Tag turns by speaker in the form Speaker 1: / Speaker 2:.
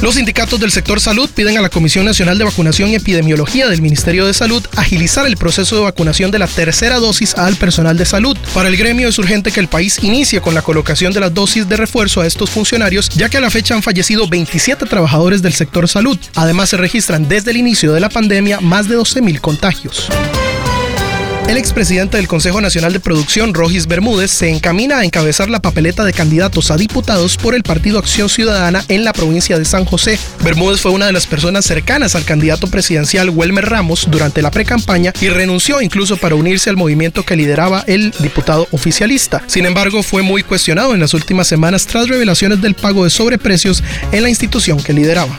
Speaker 1: Los sindicatos del sector salud piden a la Comisión Nacional de Vacunación y Epidemiología del Ministerio de Salud agilizar el proceso de vacunación de la tercera dosis al personal de salud. Para el gremio es urgente que el país inicie con la colocación de las dosis de refuerzo a estos funcionarios, ya que a la fecha han fallecido 27 trabajadores del sector salud. Además, se registran desde el inicio de la pandemia más de 12.000 contagios. El expresidente del Consejo Nacional de Producción, Rogis Bermúdez, se encamina a encabezar la papeleta de candidatos a diputados por el Partido Acción Ciudadana en la provincia de San José. Bermúdez fue una de las personas cercanas al candidato presidencial Welmer Ramos durante la precampaña y renunció incluso para unirse al movimiento que lideraba el diputado oficialista. Sin embargo, fue muy cuestionado en las últimas semanas tras revelaciones del pago de sobreprecios en la institución que lideraba.